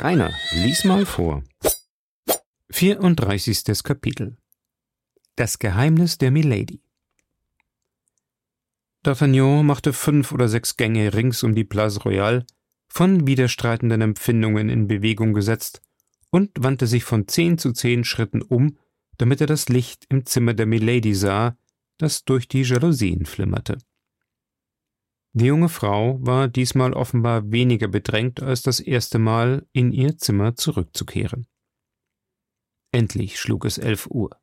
Rainer, lies mal vor. 34. Kapitel Das Geheimnis der Milady D'Artagnan machte fünf oder sechs Gänge rings um die Place Royale, von widerstreitenden Empfindungen in Bewegung gesetzt, und wandte sich von zehn zu zehn Schritten um, damit er das Licht im Zimmer der Milady sah, das durch die Jalousien flimmerte. Die junge Frau war diesmal offenbar weniger bedrängt als das erste Mal, in ihr Zimmer zurückzukehren. Endlich schlug es elf Uhr.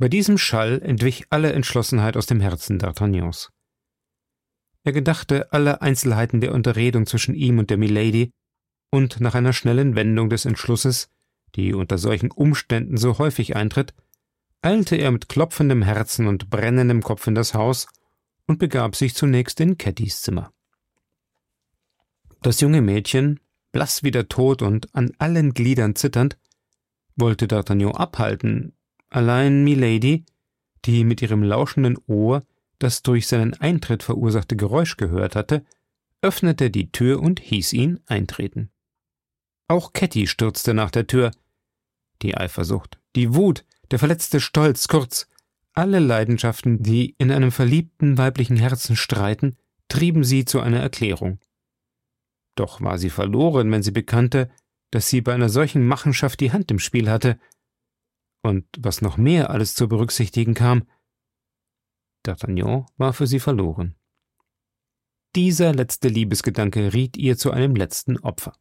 Bei diesem Schall entwich alle Entschlossenheit aus dem Herzen D'Artagnans. Er gedachte aller Einzelheiten der Unterredung zwischen ihm und der Milady, und nach einer schnellen Wendung des Entschlusses, die unter solchen Umständen so häufig eintritt, eilte er mit klopfendem Herzen und brennendem Kopf in das Haus und begab sich zunächst in Cattys Zimmer. Das junge Mädchen, blass wie der Tod und an allen Gliedern zitternd, wollte D'Artagnan abhalten, allein Milady, die mit ihrem lauschenden Ohr das durch seinen Eintritt verursachte Geräusch gehört hatte, öffnete die Tür und hieß ihn eintreten. Auch Ketty stürzte nach der Tür. Die Eifersucht, die Wut, der verletzte Stolz, kurz, alle Leidenschaften, die in einem verliebten weiblichen Herzen streiten, trieben sie zu einer Erklärung. Doch war sie verloren, wenn sie bekannte, dass sie bei einer solchen Machenschaft die Hand im Spiel hatte. Und was noch mehr alles zu berücksichtigen kam, D'Artagnan war für sie verloren. Dieser letzte Liebesgedanke riet ihr zu einem letzten Opfer.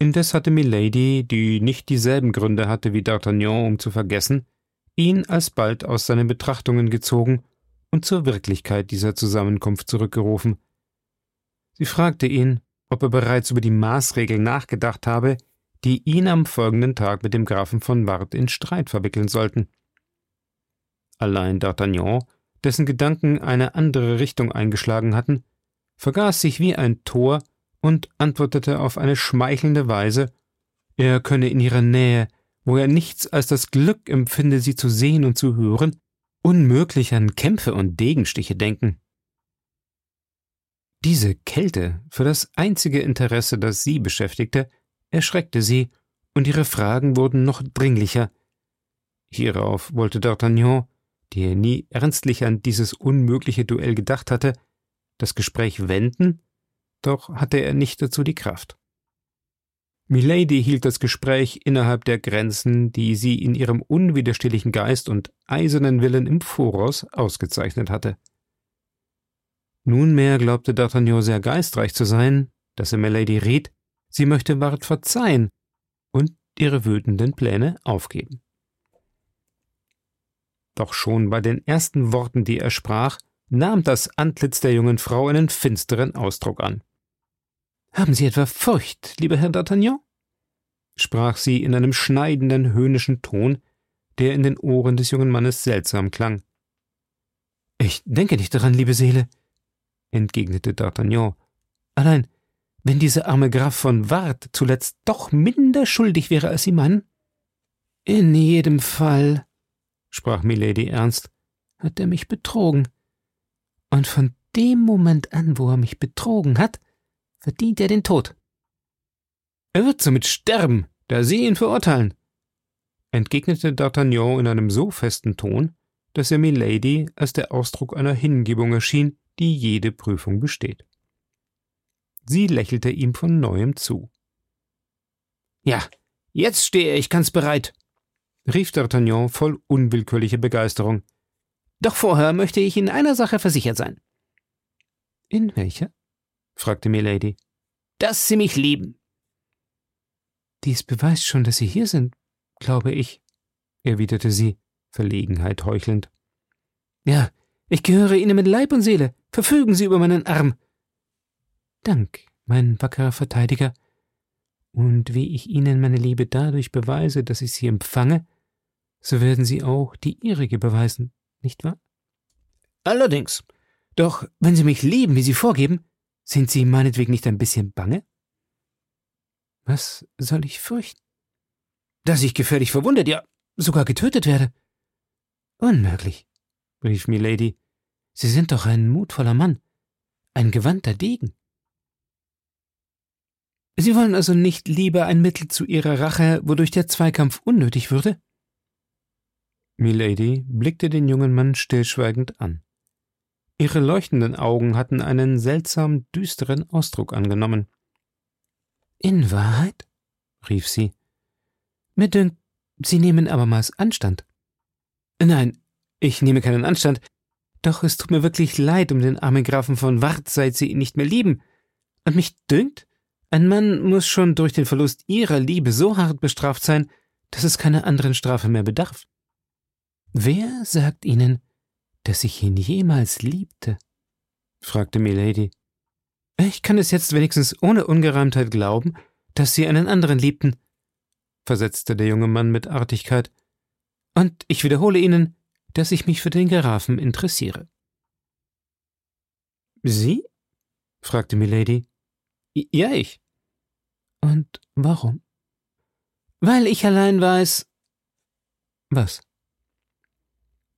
Indes hatte Milady, die nicht dieselben Gründe hatte wie D'Artagnan, um zu vergessen, ihn alsbald aus seinen Betrachtungen gezogen und zur Wirklichkeit dieser Zusammenkunft zurückgerufen. Sie fragte ihn, ob er bereits über die Maßregel nachgedacht habe, die ihn am folgenden Tag mit dem Grafen von Ward in Streit verwickeln sollten. Allein D'Artagnan, dessen Gedanken eine andere Richtung eingeschlagen hatten, vergaß sich wie ein Tor und antwortete auf eine schmeichelnde Weise, er könne in ihrer Nähe wo er nichts als das Glück empfinde, sie zu sehen und zu hören, unmöglich an Kämpfe und Degenstiche denken. Diese Kälte für das einzige Interesse, das sie beschäftigte, erschreckte sie, und ihre Fragen wurden noch dringlicher. Hierauf wollte D'Artagnan, der nie ernstlich an dieses unmögliche Duell gedacht hatte, das Gespräch wenden, doch hatte er nicht dazu die Kraft. Milady hielt das Gespräch innerhalb der Grenzen, die sie in ihrem unwiderstehlichen Geist und eisernen Willen im Voraus ausgezeichnet hatte. Nunmehr glaubte D'Artagnan sehr geistreich zu sein, dass er Milady riet, sie möchte Ward verzeihen und ihre wütenden Pläne aufgeben. Doch schon bei den ersten Worten, die er sprach, nahm das Antlitz der jungen Frau einen finsteren Ausdruck an. Haben Sie etwa Furcht, lieber Herr D'Artagnan? sprach sie in einem schneidenden, höhnischen Ton, der in den Ohren des jungen Mannes seltsam klang. Ich denke nicht daran, liebe Seele, entgegnete D'Artagnan. Allein, wenn dieser arme Graf von Ward zuletzt doch minder schuldig wäre als Sie meinen? In jedem Fall, sprach Milady ernst, hat er mich betrogen. Und von dem Moment an, wo er mich betrogen hat, verdient er den Tod. Er wird somit sterben, da Sie ihn verurteilen, entgegnete D'Artagnan in einem so festen Ton, dass er Milady als der Ausdruck einer Hingebung erschien, die jede Prüfung besteht. Sie lächelte ihm von neuem zu. Ja, jetzt stehe ich ganz bereit, rief D'Artagnan voll unwillkürlicher Begeisterung. Doch vorher möchte ich in einer Sache versichert sein. In welcher? Fragte Milady. Dass Sie mich lieben. Dies beweist schon, dass Sie hier sind, glaube ich, erwiderte sie, Verlegenheit heuchelnd. Ja, ich gehöre Ihnen mit Leib und Seele. Verfügen Sie über meinen Arm. Dank, mein wackerer Verteidiger. Und wie ich Ihnen meine Liebe dadurch beweise, dass ich sie empfange, so werden Sie auch die Ihrige beweisen, nicht wahr? Allerdings. Doch wenn Sie mich lieben, wie Sie vorgeben, sind Sie meinetwegen nicht ein bisschen bange? Was soll ich fürchten? Dass ich gefährlich verwundet, ja sogar getötet werde. Unmöglich, rief Milady. Sie sind doch ein mutvoller Mann, ein gewandter Degen. Sie wollen also nicht lieber ein Mittel zu Ihrer Rache, wodurch der Zweikampf unnötig würde? Milady blickte den jungen Mann stillschweigend an. Ihre leuchtenden Augen hatten einen seltsam düsteren Ausdruck angenommen. In Wahrheit? rief sie. Mir dünkt, Sie nehmen abermals Anstand. Nein, ich nehme keinen Anstand, doch es tut mir wirklich leid um den armen Grafen von Wart, seit Sie ihn nicht mehr lieben. Und mich dünkt, ein Mann muss schon durch den Verlust Ihrer Liebe so hart bestraft sein, dass es keine anderen Strafe mehr bedarf. Wer sagt Ihnen, dass ich ihn jemals liebte? fragte Milady. Ich kann es jetzt wenigstens ohne Ungereimtheit glauben, dass Sie einen anderen liebten, versetzte der junge Mann mit Artigkeit. Und ich wiederhole Ihnen, dass ich mich für den Grafen interessiere. Sie? fragte Milady. Ja, ich. Und warum? Weil ich allein weiß. Was?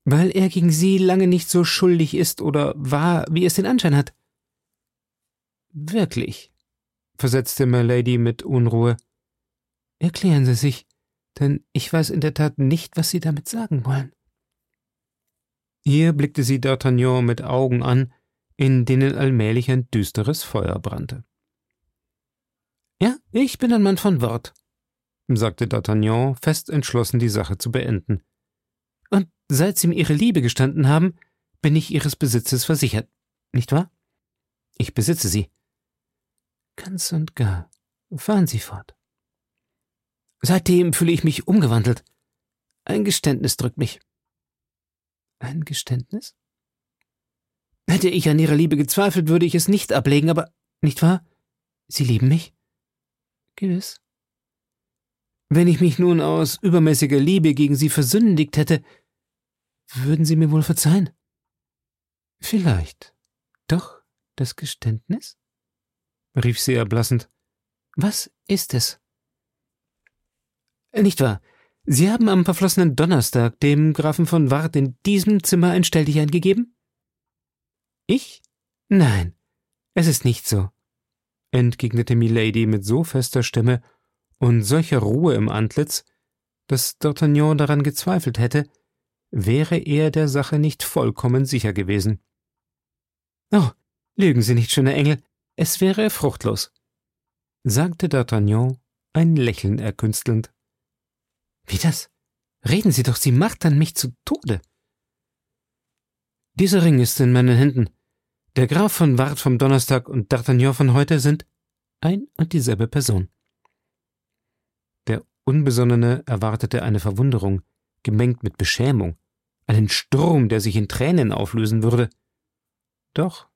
Weil er gegen Sie lange nicht so schuldig ist oder war, wie es den Anschein hat. Wirklich, versetzte Milady mit Unruhe. Erklären Sie sich, denn ich weiß in der Tat nicht, was Sie damit sagen wollen. Hier blickte sie D'Artagnan mit Augen an, in denen allmählich ein düsteres Feuer brannte. Ja, ich bin ein Mann von Wort, sagte D'Artagnan, fest entschlossen, die Sache zu beenden. Seit Sie mir Ihre Liebe gestanden haben, bin ich Ihres Besitzes versichert, nicht wahr? Ich besitze sie. Ganz und gar. Fahren Sie fort. Seitdem fühle ich mich umgewandelt. Ein Geständnis drückt mich. Ein Geständnis? Hätte ich an Ihrer Liebe gezweifelt, würde ich es nicht ablegen, aber nicht wahr? Sie lieben mich? Gewiss. Wenn ich mich nun aus übermäßiger Liebe gegen Sie versündigt hätte, würden Sie mir wohl verzeihen? Vielleicht. Doch das Geständnis? rief sie erblassend. Was ist es? Nicht wahr? Sie haben am verflossenen Donnerstag dem Grafen von Wart in diesem Zimmer ein Stelldichein gegeben? Ich? Nein, es ist nicht so, entgegnete Milady mit so fester Stimme und solcher Ruhe im Antlitz, dass D'Artagnan daran gezweifelt hätte, wäre er der Sache nicht vollkommen sicher gewesen. Oh, lügen Sie nicht, schöner Engel, es wäre fruchtlos, sagte D'Artagnan, ein Lächeln erkünstelnd. Wie das? Reden Sie doch, Sie martern mich zu Tode. Dieser Ring ist in meinen Händen. Der Graf von Wart vom Donnerstag und D'Artagnan von heute sind ein und dieselbe Person. Der Unbesonnene erwartete eine Verwunderung, gemengt mit Beschämung, einen Sturm, der sich in Tränen auflösen würde. Doch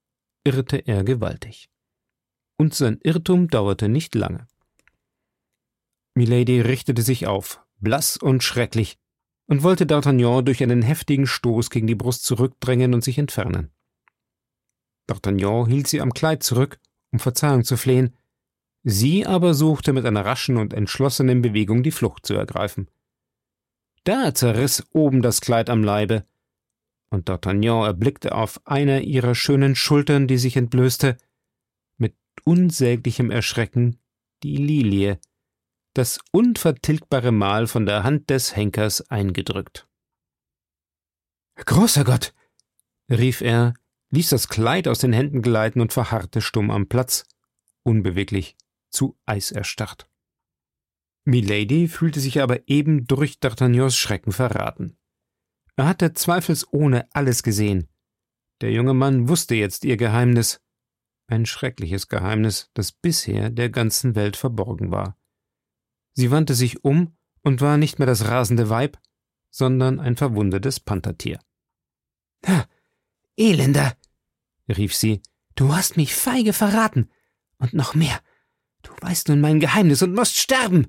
irrte er gewaltig. Und sein Irrtum dauerte nicht lange. Milady richtete sich auf, blass und schrecklich, und wollte D'Artagnan durch einen heftigen Stoß gegen die Brust zurückdrängen und sich entfernen. D'Artagnan hielt sie am Kleid zurück, um Verzeihung zu flehen, sie aber suchte mit einer raschen und entschlossenen Bewegung die Flucht zu ergreifen. Da zerriss oben das Kleid am Leibe, und D'Artagnan erblickte auf einer ihrer schönen Schultern, die sich entblößte, mit unsäglichem Erschrecken die Lilie, das unvertilgbare Mal von der Hand des Henkers eingedrückt. Großer Gott! rief er, ließ das Kleid aus den Händen gleiten und verharrte stumm am Platz, unbeweglich, zu Eis erstarrt. Milady fühlte sich aber eben durch D'Artagnans Schrecken verraten. Er hatte zweifelsohne alles gesehen. Der junge Mann wusste jetzt ihr Geheimnis, ein schreckliches Geheimnis, das bisher der ganzen Welt verborgen war. Sie wandte sich um und war nicht mehr das rasende Weib, sondern ein verwundetes Panthertier. Ha, Elender, rief sie, du hast mich feige verraten. Und noch mehr. Du weißt nun mein Geheimnis und musst sterben.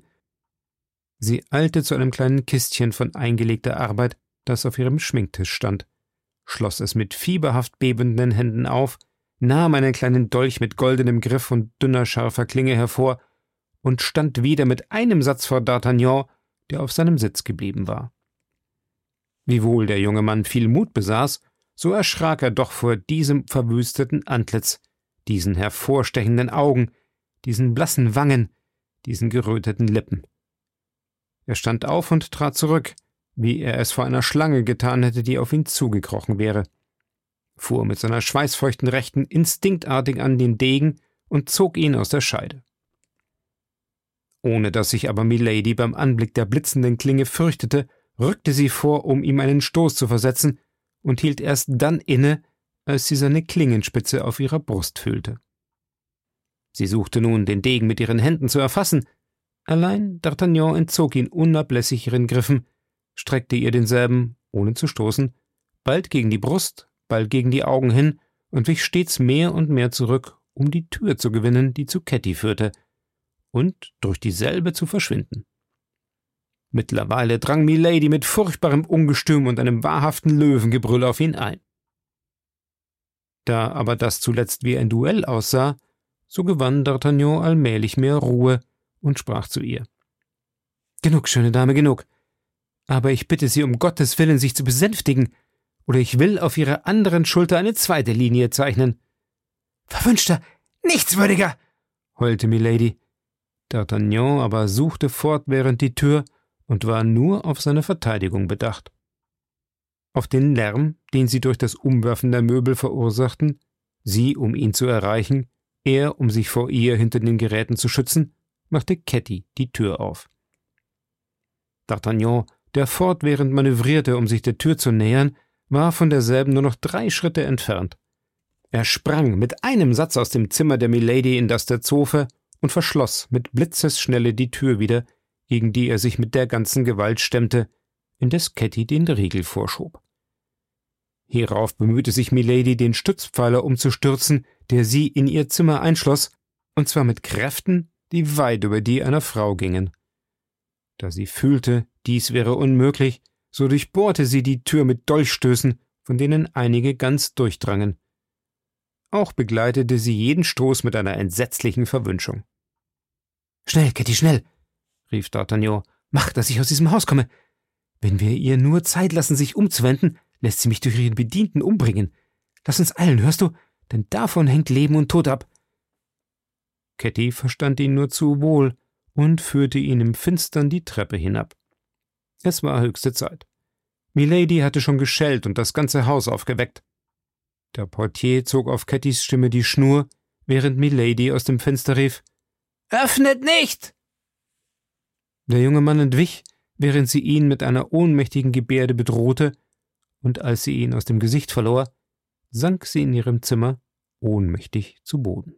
Sie eilte zu einem kleinen Kistchen von eingelegter Arbeit, das auf ihrem Schminktisch stand, schloss es mit fieberhaft bebenden Händen auf, nahm einen kleinen Dolch mit goldenem Griff und dünner scharfer Klinge hervor und stand wieder mit einem Satz vor D'Artagnan, der auf seinem Sitz geblieben war. Wiewohl der junge Mann viel Mut besaß, so erschrak er doch vor diesem verwüsteten Antlitz, diesen hervorstechenden Augen, diesen blassen Wangen, diesen geröteten Lippen. Er stand auf und trat zurück, wie er es vor einer Schlange getan hätte, die auf ihn zugekrochen wäre, fuhr mit seiner schweißfeuchten Rechten instinktartig an den Degen und zog ihn aus der Scheide. Ohne dass sich aber Milady beim Anblick der blitzenden Klinge fürchtete, rückte sie vor, um ihm einen Stoß zu versetzen, und hielt erst dann inne, als sie seine Klingenspitze auf ihrer Brust fühlte. Sie suchte nun, den Degen mit ihren Händen zu erfassen, allein D'Artagnan entzog ihn unablässig ihren Griffen, streckte ihr denselben, ohne zu stoßen, bald gegen die Brust, bald gegen die Augen hin und wich stets mehr und mehr zurück, um die Tür zu gewinnen, die zu Ketty führte, und durch dieselbe zu verschwinden. Mittlerweile drang Milady mit furchtbarem Ungestüm und einem wahrhaften Löwengebrüll auf ihn ein. Da aber das zuletzt wie ein Duell aussah, so gewann D'Artagnan allmählich mehr Ruhe und sprach zu ihr. Genug, schöne Dame, genug. Aber ich bitte Sie um Gottes Willen, sich zu besänftigen, oder ich will auf Ihrer anderen Schulter eine zweite Linie zeichnen. Verwünschter, nichtswürdiger, heulte Milady. D'Artagnan aber suchte fortwährend die Tür und war nur auf seine Verteidigung bedacht. Auf den Lärm, den sie durch das Umwerfen der Möbel verursachten, sie, um ihn zu erreichen, er, um sich vor ihr hinter den Geräten zu schützen, machte Ketty die Tür auf. D'Artagnan, der fortwährend manövrierte, um sich der Tür zu nähern, war von derselben nur noch drei Schritte entfernt. Er sprang mit einem Satz aus dem Zimmer der Milady in das der Zofe und verschloss mit Blitzesschnelle die Tür wieder, gegen die er sich mit der ganzen Gewalt stemmte, indes Ketty den Riegel vorschob. Hierauf bemühte sich Milady, den Stützpfeiler umzustürzen, der sie in ihr Zimmer einschloss, und zwar mit Kräften, die weit über die einer Frau gingen. Da sie fühlte, dies wäre unmöglich, so durchbohrte sie die Tür mit Dolchstößen, von denen einige ganz durchdrangen. Auch begleitete sie jeden Stoß mit einer entsetzlichen Verwünschung. Schnell, Ketty, schnell! rief D'Artagnan. Mach, dass ich aus diesem Haus komme. Wenn wir ihr nur Zeit lassen, sich umzuwenden, lässt sie mich durch ihren Bedienten umbringen. Lass uns eilen, hörst du? Denn davon hängt Leben und Tod ab. Ketty verstand ihn nur zu wohl und führte ihn im Finstern die Treppe hinab. Es war höchste Zeit. Milady hatte schon geschellt und das ganze Haus aufgeweckt. Der Portier zog auf Kettys Stimme die Schnur, während Milady aus dem Fenster rief Öffnet nicht. Der junge Mann entwich, während sie ihn mit einer ohnmächtigen Gebärde bedrohte, und als sie ihn aus dem Gesicht verlor, sank sie in ihrem Zimmer ohnmächtig zu Boden.